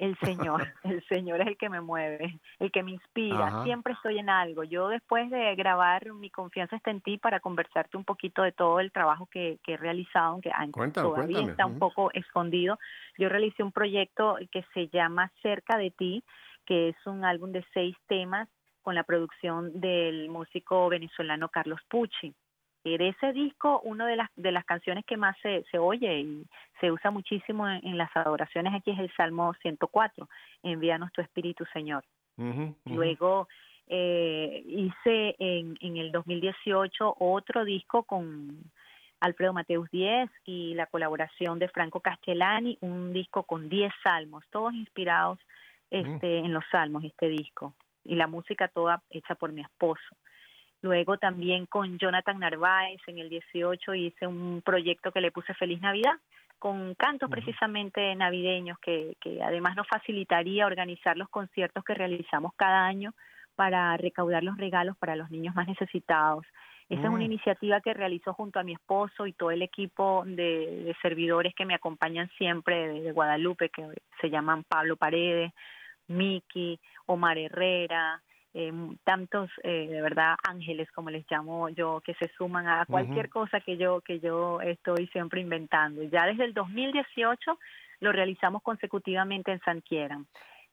el Señor, el Señor es el que me mueve, el que me inspira, siempre estoy en algo. Yo después de grabar Mi confianza está en ti para conversarte un poquito de todo el trabajo que, he realizado, aunque todavía está un poco escondido, yo realicé un proyecto que se llama Cerca de ti, que es un álbum de seis temas con la producción del músico venezolano Carlos Pucci de ese disco, una de las, de las canciones que más se, se oye y se usa muchísimo en, las adoraciones aquí es el Salmo 104, Envíanos tu Espíritu, Señor. Luego eh, hice en, en el 2018 otro disco con Alfredo Mateus 10 y la colaboración de Franco Castellani, un disco con 10 salmos, todos inspirados este, en los salmos, este disco. Y la música toda hecha por mi esposo. Luego también con Jonathan Narváez en el 18 hice un proyecto que le puse Feliz Navidad con cantos precisamente navideños que, que además nos facilitaría organizar los conciertos que realizamos cada año para recaudar los regalos para los niños más necesitados. Esa es una mm. iniciativa que realizó junto a mi esposo y todo el equipo de, servidores que me acompañan siempre de, de, Guadalupe, que se llaman Pablo Paredes, Miki, Omar Herrera, eh, tantos eh, de verdad ángeles como les llamo yo que se suman a cualquier cosa que yo que yo estoy siempre inventando. Ya desde el 2018 lo realizamos consecutivamente en San Quieran.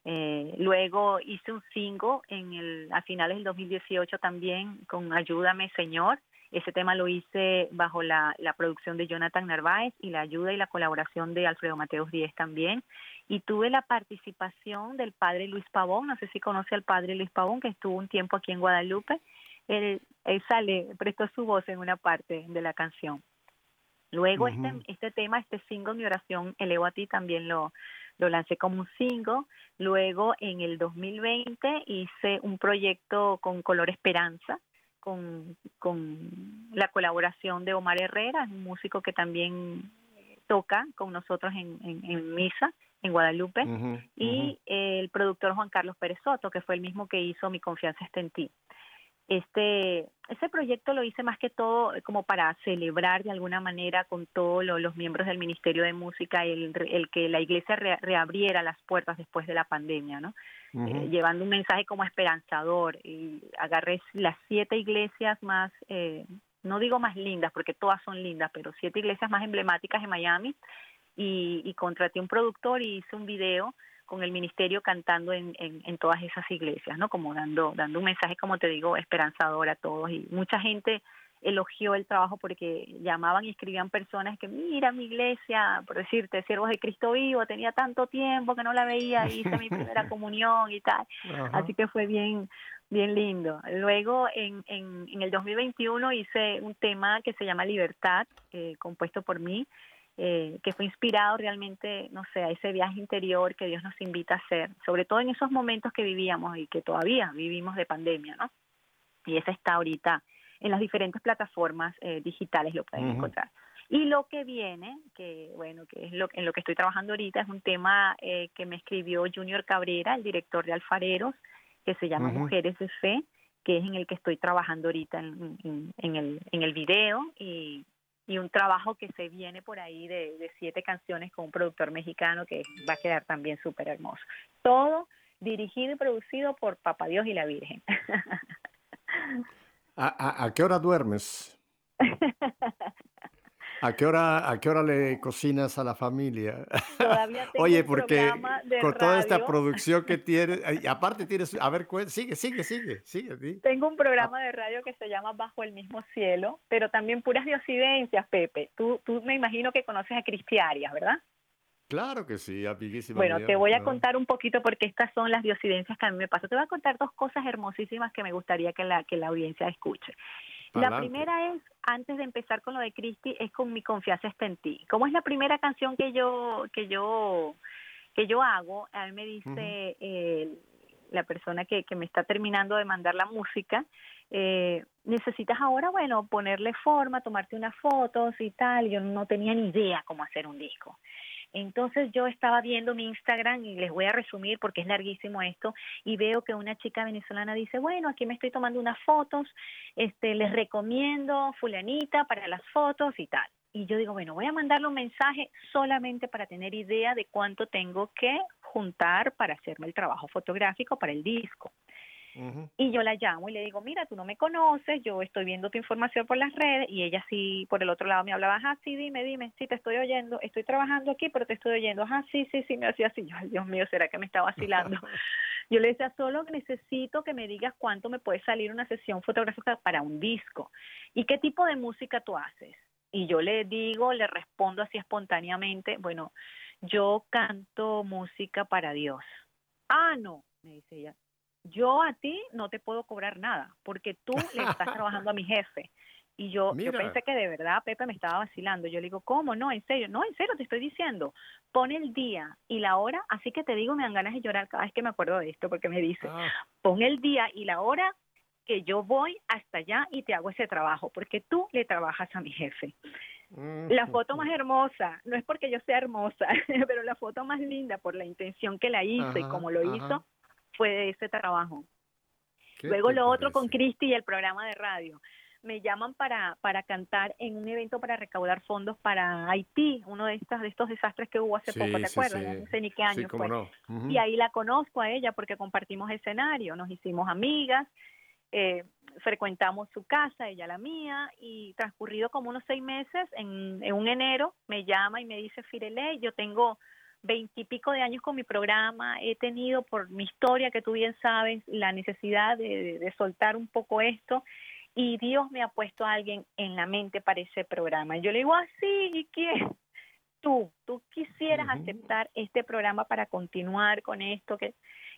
Eh, luego hice un single en el a finales del 2018 también con Ayúdame Señor. Ese tema lo hice bajo la, la producción de Jonathan Narváez y la ayuda y la colaboración de Alfredo Mateos Díez también y tuve la participación del padre Luis Pavón, no sé si conoce al padre Luis Pavón, que estuvo un tiempo aquí en Guadalupe, él, sale, prestó su voz en una parte de la canción. Luego este, este tema, este single, Mi oración, elevo a ti, también lo, lo lancé como un single. Luego en el 2020 hice un proyecto con Color Esperanza, con, con la colaboración de Omar Herrera, un músico que también toca con nosotros en, en misa en Guadalupe, y el productor Juan Carlos Pérez Soto, que fue el mismo que hizo Mi confianza está en ti. Este, ese proyecto lo hice más que todo como para celebrar de alguna manera con todos los miembros del Ministerio de Música el, el que la iglesia reabriera las puertas después de la pandemia, ¿no? Eh, llevando un mensaje como esperanzador y agarré las siete iglesias más, eh, no digo más lindas porque todas son lindas, pero siete iglesias más emblemáticas en Miami y, y contraté un productor y hice un video con el ministerio cantando en, en, todas esas iglesias, ¿no? Como dando, dando un mensaje, como te digo, esperanzador a todos. Y mucha gente elogió el trabajo porque llamaban y escribían personas que, mira, mi iglesia, por decirte, siervos de Cristo vivo, tenía tanto tiempo que no la veía, hice mi primera comunión y tal. Así que fue bien, bien lindo. Luego, en, en, en el 2021 hice un tema que se llama Libertad, eh, compuesto por mí, eh, que fue inspirado realmente, no sé, a ese viaje interior que Dios nos invita a hacer, sobre todo en esos momentos que vivíamos y que todavía vivimos de pandemia, ¿no? Y esa está ahorita en las diferentes plataformas eh, digitales, lo pueden encontrar. Y lo que viene, que bueno, que es lo, en lo que estoy trabajando ahorita, es un tema eh, que me escribió Junior Cabrera, el director de Alfareros, que se llama Mujeres de Fe, que es en el que estoy trabajando ahorita en, en, el, en el video y y un trabajo que se viene por ahí de, siete canciones con un productor mexicano que va a quedar también súper hermoso. Todo dirigido y producido por Papá Dios y la Virgen. a qué hora duermes? ¿A qué hora, a qué hora le cocinas a la familia? Todavía tengo Oye, porque con toda esta producción que tienes, y aparte tienes, a ver, sigue, sigue, sigue, sigue. Tengo un programa de radio que se llama Bajo el mismo cielo, pero también puras diosidencias, Pepe. Tú, tú me imagino que conoces a Cristiarias, ¿verdad? Claro que sí, amiguísima. Bueno, te voy a contar un poquito porque estas son las diosidencias que a mí me pasan. Te voy a contar dos cosas hermosísimas que me gustaría que la, que la audiencia escuche. La primera es, antes de empezar con lo de Cristi, es con mi confianza está en ti. Como es la primera canción que yo, que yo, que yo hago, a mí me dice eh, la persona que, que me está terminando de mandar la música, eh, necesitas ahora, bueno, ponerle forma, tomarte unas fotos y tal. Yo no tenía ni idea cómo hacer un disco. Entonces yo estaba viendo mi Instagram y les voy a resumir porque es larguísimo esto y veo que una chica venezolana dice, bueno, aquí me estoy tomando unas fotos, este, les recomiendo fulanita para las fotos y tal. Y yo digo, bueno, voy a mandarle un mensaje solamente para tener idea de cuánto tengo que juntar para hacerme el trabajo fotográfico para el disco. Y yo la llamo y le digo, mira, tú no me conoces, yo estoy viendo tu información por las redes y ella sí, por el otro lado me hablaba, ah, sí, dime, dime, sí, te estoy oyendo, estoy trabajando aquí, pero te estoy oyendo, ah, sí, sí, sí, me hacía así, yo, ay, Dios mío, ¿será que me está vacilando? yo le decía, solo necesito que me digas cuánto me puede salir una sesión fotográfica para un disco y qué tipo de música tú haces. Y yo le digo, le respondo así espontáneamente, bueno, yo canto música para Dios. Ah, no, me dice ella, yo a ti no te puedo cobrar nada porque tú le estás trabajando a mi jefe. Y yo, yo pensé que de verdad Pepe me estaba vacilando. Yo le digo, ¿cómo? No, en serio, no, en serio, te estoy diciendo. Pon el día y la hora, así que te digo, me dan ganas de llorar cada vez que me acuerdo de esto, porque me dice, ah. pon el día y la hora que yo voy hasta allá y te hago ese trabajo, porque tú le trabajas a mi jefe. La foto más hermosa, no es porque yo sea hermosa, pero la foto más linda por la intención que la hizo y como lo hizo, fue de ese trabajo. Luego lo otro con Cristi y el programa de radio. Me llaman para, para cantar en un evento para recaudar fondos para Haití, uno de estos, de estos desastres que hubo hace poco, ¿te acuerdas? No sé ni qué año fue. Y ahí la conozco a ella porque compartimos escenario, nos hicimos amigas, eh, frecuentamos su casa, ella la mía, y transcurrido como unos seis meses, en, en un enero, me llama y me dice, Firele, yo tengo veintipico de años con mi programa, he tenido por mi historia, que tú bien sabes, la necesidad de, soltar un poco esto y Dios me ha puesto a alguien en la mente para ese programa. Yo le digo, así, ah, ¿y quién? Tú, tú quisieras aceptar este programa para continuar con esto que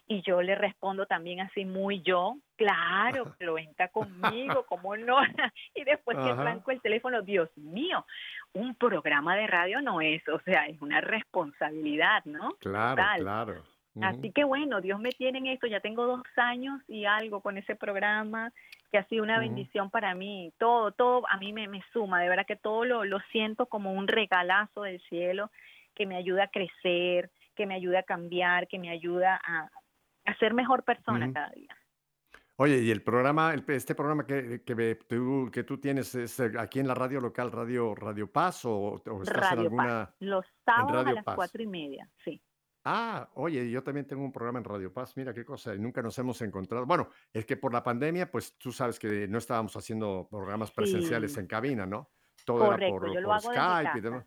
y yo le respondo también así muy yo, claro, cuenta conmigo, ¿cómo no? y después que arranco el teléfono, Dios mío, un programa de radio no es, o sea, es una responsabilidad, ¿no? Claro, claro. Así que bueno, Dios me tiene en esto, ya tengo dos años y algo con ese programa, que ha sido una bendición para mí, todo, todo a mí me, me suma, de verdad que todo lo, lo siento como un regalazo del cielo que me ayuda a crecer, que me ayuda a cambiar, que me ayuda a, a ser mejor persona cada día. Oye, y el programa, este programa que, que, tú, que tú tienes es aquí en la radio local, Radio Radio Paz, o, estás en alguna. Paz. Los sábados a las cuatro y media, sí. Ah, oye, yo también tengo un programa en Radio Paz, mira qué cosa, y nunca nos hemos encontrado. Bueno, es que por la pandemia, pues tú sabes que no estábamos haciendo programas presenciales en cabina, ¿no? Todo era por, Skype y demás.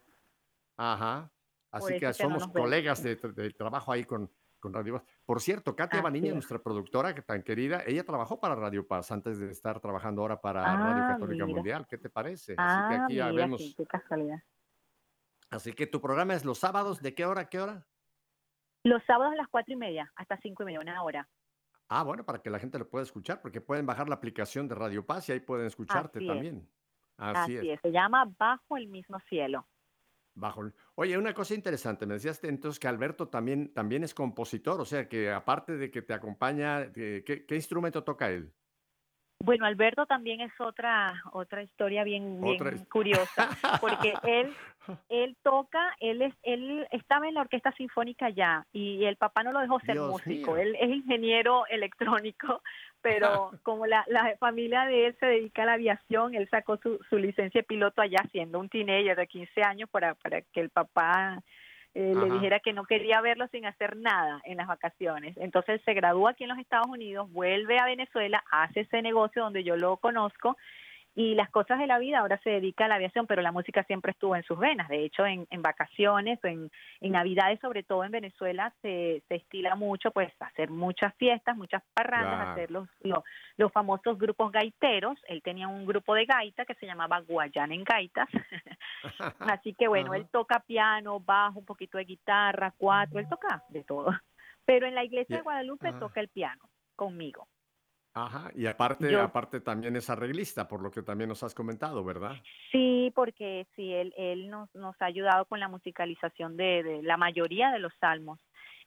Ajá. Así que somos colegas de, de, trabajo ahí con, con Radio Paz. Por cierto, Katia Baniña, nuestra productora, que tan querida, ella trabajó para Radio Paz antes de estar trabajando ahora para Radio ah, Católica Mundial. ¿Qué te parece? Así que ah, aquí ya vemos. qué casualidad. Así que tu programa es los sábados, ¿de qué hora a qué hora? Los sábados a las cuatro y media, hasta cinco y media, una hora. Ah, bueno, para que la gente lo pueda escuchar, porque pueden bajar la aplicación de Radio Paz y ahí pueden escucharte también. Así, es. Se llama Bajo el mismo cielo. Bajo. Oye, una cosa interesante, me decías entonces que Alberto también, también es compositor, o sea que aparte de que te acompaña, eh, ¿qué, qué instrumento toca él? Bueno, Alberto también es otra otra historia bien, curiosa, porque él él toca, él es él estaba en la orquesta sinfónica ya y el papá no lo dejó ser músico, él es ingeniero electrónico, pero como la, la familia de él se dedica a la aviación, él sacó su, su licencia de piloto allá siendo un teenager de 15 años para para que el papá eh, le dijera que no quería verlo sin hacer nada en las vacaciones. Entonces se gradúa aquí en los Estados Unidos, vuelve a Venezuela, hace ese negocio donde yo lo conozco y las cosas de la vida ahora se dedica a la aviación, pero la música siempre estuvo en sus venas. De hecho, en, en vacaciones, en, en Navidades, sobre todo en Venezuela, se, se estila mucho, pues, hacer muchas fiestas, muchas parrandas, hacer los, los, famosos grupos gaiteros. Él tenía un grupo de gaita que se llamaba Guayana en Gaitas. Así que, bueno, él toca piano, bajo, un poquito de guitarra, cuatro, él toca de todo. Pero en la iglesia de Guadalupe toca el piano conmigo. Ajá, y aparte, aparte también es arreglista, por lo que también nos has comentado, ¿verdad? Sí, porque sí, él, él nos, nos ha ayudado con la musicalización de, de la mayoría de los salmos.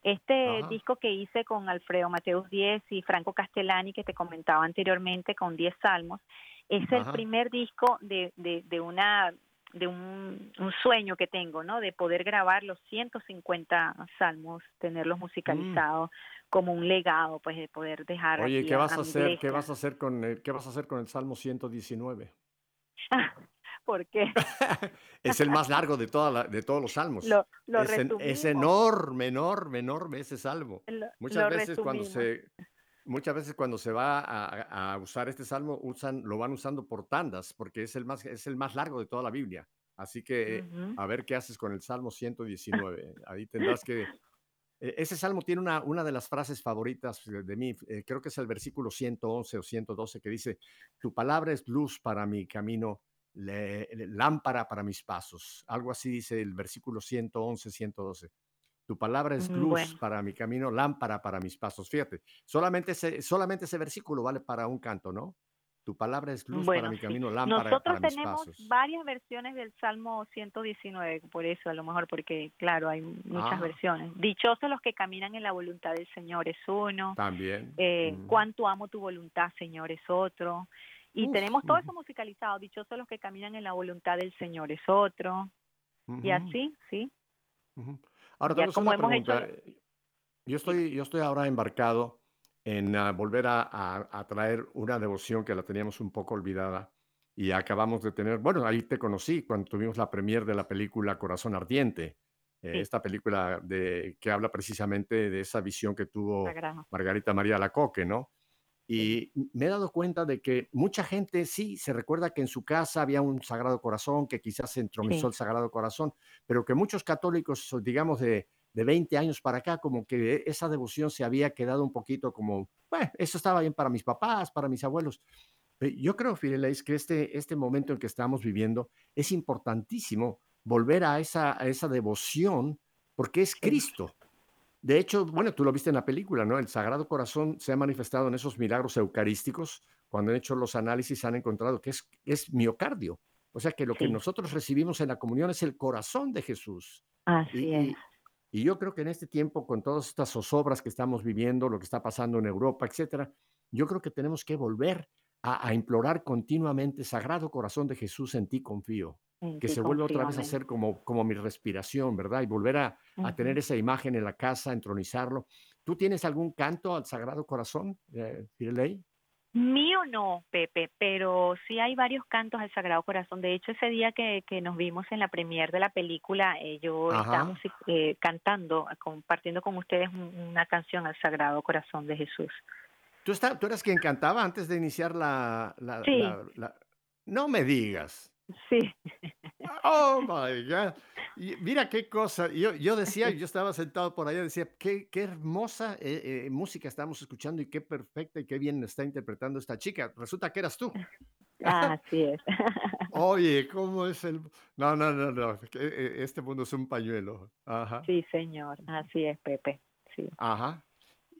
Este disco que hice con Alfredo Mateus 10 y Franco Castellani, que te comentaba anteriormente, con 10 salmos, es el primer disco de, de, de una de un, un, sueño que tengo, ¿no? De poder grabar los 150 salmos, tenerlos musicalizados mm. como un legado, pues de poder dejar. Oye, ¿qué vas a, hacer? ¿Qué vas a hacer con el, qué vas a hacer con el Salmo 119? ¿Por qué? es el más largo de, toda la, de todos los salmos. Lo, lo es, es, enorme, enorme, enorme ese salmo. Muchas veces cuando se muchas veces cuando se va a, usar este salmo, usan, lo van usando por tandas, porque es el, más, es el más largo de toda la Biblia. Así que a ver qué haces con el Salmo 119. Ahí tendrás que... E, ese salmo tiene una, una de las frases favoritas de mí, eh, creo que es el versículo 111 o 112 que dice, tu palabra es luz para mi camino, lámpara para mis pasos. Algo así dice el versículo 111, 112. Tu palabra es luz para mi camino, lámpara para mis pasos. Fíjate, solamente ese, solamente ese versículo vale para un canto, ¿no? Tu palabra es luz para mi camino, lámpara para mis pasos. Nosotros tenemos varias versiones del Salmo 119, por eso a lo mejor, porque claro, hay muchas ah. versiones. Dichosos los que caminan en la voluntad del Señor es uno. También. Eh, Cuánto amo tu voluntad, Señor, es otro. Y tenemos todo eso musicalizado. Dichosos los que caminan en la voluntad del Señor es otro. Y así, sí. Ahora, tenemos una pregunta. Yo estoy, yo estoy ahora embarcado en ah, volver a, traer una devoción que la teníamos un poco olvidada y acabamos de tener, bueno, ahí te conocí cuando tuvimos la premier de la película Corazón Ardiente, eh, esta película de, que habla precisamente de esa visión que tuvo Margarita María Lacoque, ¿no? Y me he dado cuenta de que mucha gente sí se recuerda que en su casa había un Sagrado Corazón, que quizás se entromisó el Sagrado Corazón, pero que muchos católicos, digamos, de, de 20 años para acá, como que esa devoción se había quedado un poquito como, bueno, eso estaba bien para mis papás, para mis abuelos. Yo creo, Fidelis, que este, este momento en que estamos viviendo es importantísimo volver a esa, a esa devoción porque es Cristo. De hecho, bueno, tú lo viste en la película, ¿no? El Sagrado Corazón se ha manifestado en esos milagros eucarísticos. Cuando han hecho los análisis han encontrado que es, es miocardio. O sea que lo que nosotros recibimos en la comunión es el corazón de Jesús. Así es. Y yo creo que en este tiempo, con todas estas zozobras que estamos viviendo, lo que está pasando en Europa, etcétera, yo creo que tenemos que volver a, a implorar continuamente, Sagrado Corazón de Jesús, en ti confío que se vuelva otra vez a ser como, como mi respiración, ¿verdad? Y volver a, a, tener esa imagen en la casa, entronizarlo. ¿Tú tienes algún canto al Sagrado Corazón, eh, Mío no, Pepe, pero sí hay varios cantos al Sagrado Corazón. De hecho, ese día que, que nos vimos en la premier de la película, eh, yo estábamos eh, cantando, compartiendo con ustedes una canción al Sagrado Corazón de Jesús. ¿Tú, está, tú eras quien cantaba antes de iniciar la, la, la... No me digas. Sí. Oh my God. mira qué cosa. Yo, yo decía, yo estaba sentado por allá, decía, qué, qué hermosa eh, eh, música estamos escuchando y qué perfecta y qué bien está interpretando esta chica. Resulta que eras tú. Así es. Oye, ¿cómo es el.? No, no, no, no. Eh, este mundo es un pañuelo. Ajá. Sí, señor. Así es, Pepe. Sí. Ajá.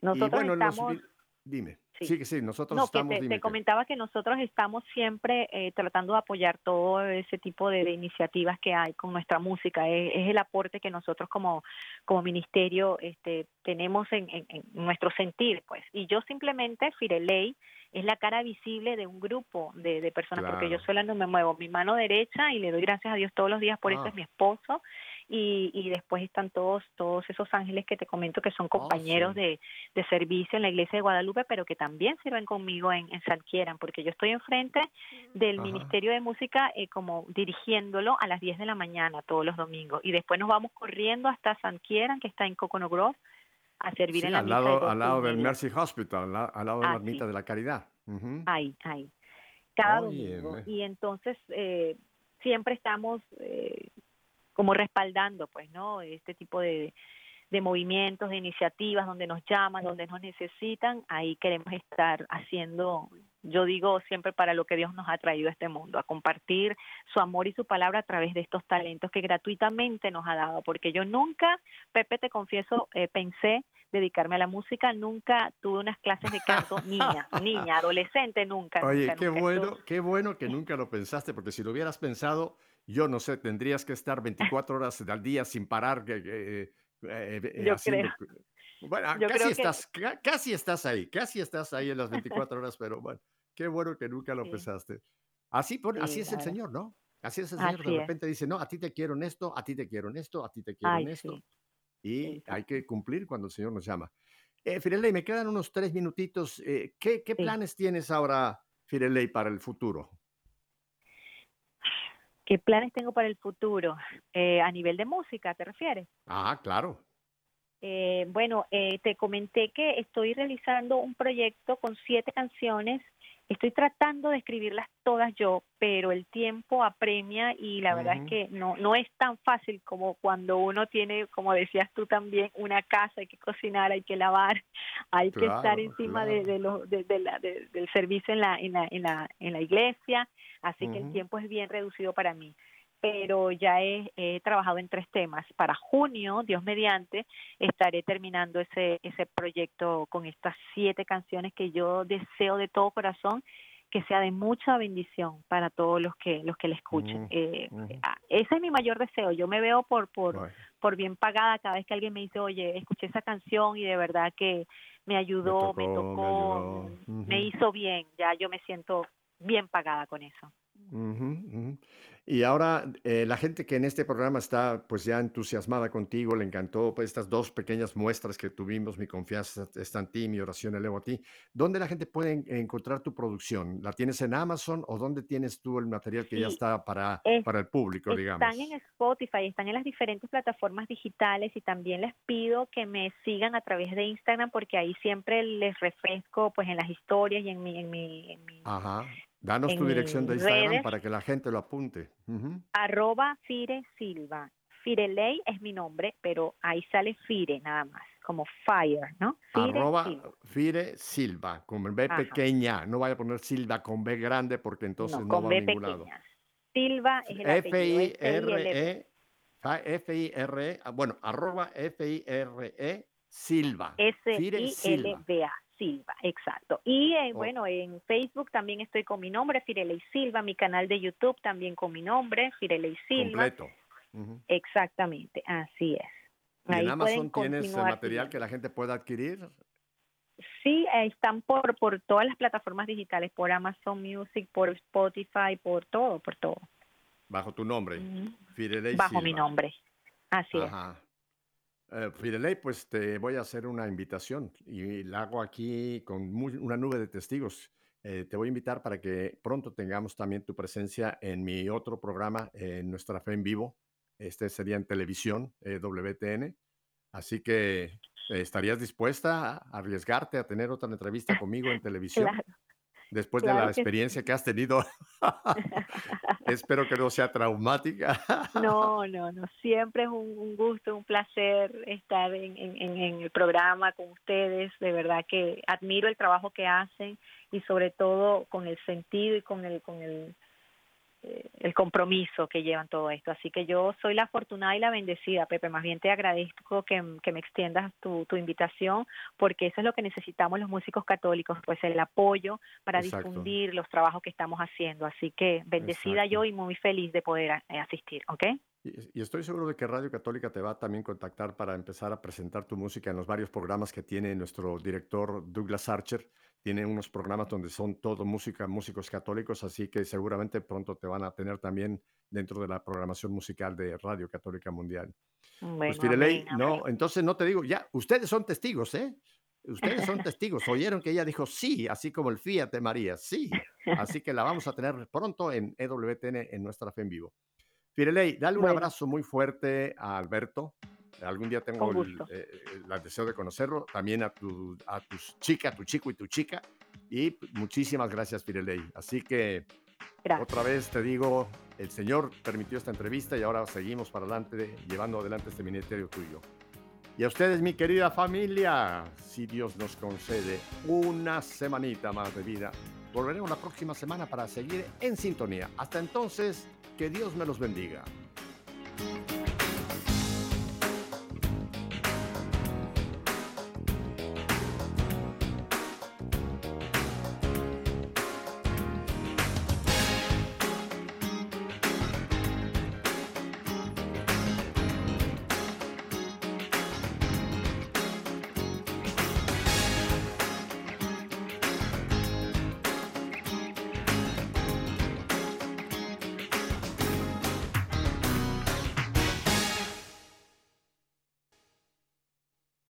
Nosotros estamos. Dime. Sí, sí, nosotros estamos... te, comentaba que nosotros estamos siempre eh, tratando de apoyar todo ese tipo de, iniciativas que hay con nuestra música. Es, el aporte que nosotros como, como ministerio este, tenemos en, nuestro sentir, pues. Y yo simplemente, Fireley, es la cara visible de un grupo de, personas, porque yo sola no me muevo. Mi mano derecha, y le doy gracias a Dios todos los días por eso, ah. es mi esposo y, y después están todos todos esos ángeles que te comento que son oh, compañeros de, de, servicio en la iglesia de Guadalupe, pero que también sirven conmigo en, en San Quieran, porque yo estoy enfrente del Ministerio de Música eh, como dirigiéndolo a las 10 de la mañana todos los domingos. Y después nos vamos corriendo hasta San Quieran, que está en Coconut Grove, a servir en la al lado, al lado del Mercy Hospital, al lado de la ermita de la Caridad. Ahí, ahí. Cada domingo. Y entonces eh, siempre estamos eh, como respaldando, pues, ¿no? Este tipo de, de movimientos, de iniciativas donde nos llaman, donde nos necesitan, ahí queremos estar haciendo, yo digo siempre para lo que Dios nos ha traído a este mundo, a compartir su amor y su palabra a través de estos talentos que gratuitamente nos ha dado, porque yo nunca, Pepe, te confieso, eh, pensé dedicarme a la música, nunca tuve unas clases de canto, niña, niña, adolescente, nunca. Oye, qué bueno, qué bueno que nunca lo pensaste, porque si lo hubieras pensado yo no sé, tendrías que estar 24 horas al día sin parar. Eh, eh, yo creo. Bueno, casi, estás, casi estás ahí, casi estás ahí en las 24 horas, pero bueno, qué bueno que nunca lo pensaste. Así, así es el Señor, ¿no? Así es el Señor, de repente dice, no, a ti te quiero en esto, a ti te quiero en esto, a ti te quiero en esto. Y hay que cumplir cuando el Señor nos llama. Eh, Firelei, me quedan unos tres minutitos. Eh, ¿Qué, planes tienes ahora, Firelei, para el futuro? ¿Qué planes tengo para el futuro? Eh, a nivel de música, ¿te refieres? Ah, claro. Eh, bueno, te comenté que estoy realizando un proyecto con siete canciones Estoy tratando de escribirlas todas yo, pero el tiempo apremia y la verdad es que no no es tan fácil como cuando uno tiene, como decías tú también, una casa, hay que cocinar, hay que lavar, hay que estar encima de, de, lo, de, la, del servicio en la, en la, en la, en la iglesia, así que el tiempo es bien reducido para mí pero ya he, trabajado en tres temas. Para junio, Dios mediante, estaré terminando ese, ese proyecto con estas siete canciones que yo deseo de todo corazón que sea de mucha bendición para todos los que los que le escuchen. Eh, ah, ese es mi mayor deseo. Yo me veo por por por bien pagada cada vez que alguien me dice, oye, escuché esa canción y de verdad que me ayudó, me tocó, me, hizo bien. Ya yo me siento bien pagada con eso. Y ahora eh, la gente que en este programa está pues ya entusiasmada contigo, le encantó pues, estas dos pequeñas muestras que tuvimos, mi confianza está en ti, mi oración elevo a ti. ¿Dónde la gente puede encontrar tu producción? ¿La tienes en Amazon o dónde tienes tú el material que ya está para, para el público, digamos? Están en Spotify, están en las diferentes plataformas digitales y también les pido que me sigan a través de Instagram porque ahí siempre les refresco pues en las historias y en mi... En mi, en mi Ajá. Danos tu dirección de Instagram para que la gente lo apunte. Arroba Fire Silva. Fireley es mi nombre, pero ahí sale Fire nada más, como Fire, ¿no? Arroba Fire Silva, con B pequeña. No vaya a poner Silva con B grande porque entonces no, va a ningún lado. Silva es el F-I-R-E, F-I-R-E, ah, bueno, arroba F-I-R-E Silva. S-I-L-V-A. Silva, exacto. Y eh, oh. bueno, en Facebook también estoy con mi nombre, Firelei Silva, mi canal de YouTube también con mi nombre, Firelei Silva. Completo. Exactamente, así es. ¿Y en Amazon tienes material que la gente pueda adquirir? Sí, están por, por todas las plataformas digitales, por Amazon Music, por Spotify, por todo, por todo. Bajo tu nombre, Bajo mi nombre, así es. Eh, Fideley, pues te voy a hacer una invitación y la hago aquí con una nube de testigos. Eh, te voy a invitar para que pronto tengamos también tu presencia en mi otro programa, en Nuestra Fe en Vivo. Este sería en televisión, eh, WTN. Así que, ¿estarías dispuesta a arriesgarte a tener otra entrevista conmigo en televisión? Después de la experiencia que has tenido. Espero que no sea traumática. no, no, no. Siempre es un, gusto, un placer estar en, en, el programa con ustedes. De verdad que admiro el trabajo que hacen y sobre todo con el sentido y con el, con el el compromiso que llevan todo esto. Así que yo soy la afortunada y la bendecida, Pepe. Más bien te agradezco que, me extiendas tu, invitación, porque eso es lo que necesitamos los músicos católicos, pues el apoyo para difundir los trabajos que estamos haciendo. Así que bendecida yo y muy feliz de poder eh, asistir, ¿ok? Y, estoy seguro de que Radio Católica te va a también contactar para empezar a presentar tu música en los varios programas que tiene nuestro director Douglas Archer tiene unos programas donde son todo música, músicos católicos, así que seguramente pronto te van a tener también dentro de la programación musical de Radio Católica Mundial. pues no, entonces no te digo, ya, ustedes son testigos, ¿eh? Ustedes son testigos, oyeron que ella dijo sí, así como el Fiat de María, sí. Así que la vamos a tener pronto en EWTN en nuestra fe en vivo. Firelei, dale un abrazo muy fuerte a Alberto, Algún día tengo el, eh, deseo de conocerlo. También a, tu, a tus chicas, a tu chico y tu chica. Y muchísimas gracias, Pireley. Así que otra vez te digo, el Señor permitió esta entrevista y ahora seguimos para adelante, llevando adelante este ministerio tuyo. Y a ustedes, mi querida familia, si Dios nos concede una semanita más de vida, volveremos la próxima semana para seguir en sintonía. Hasta entonces, que Dios me los bendiga.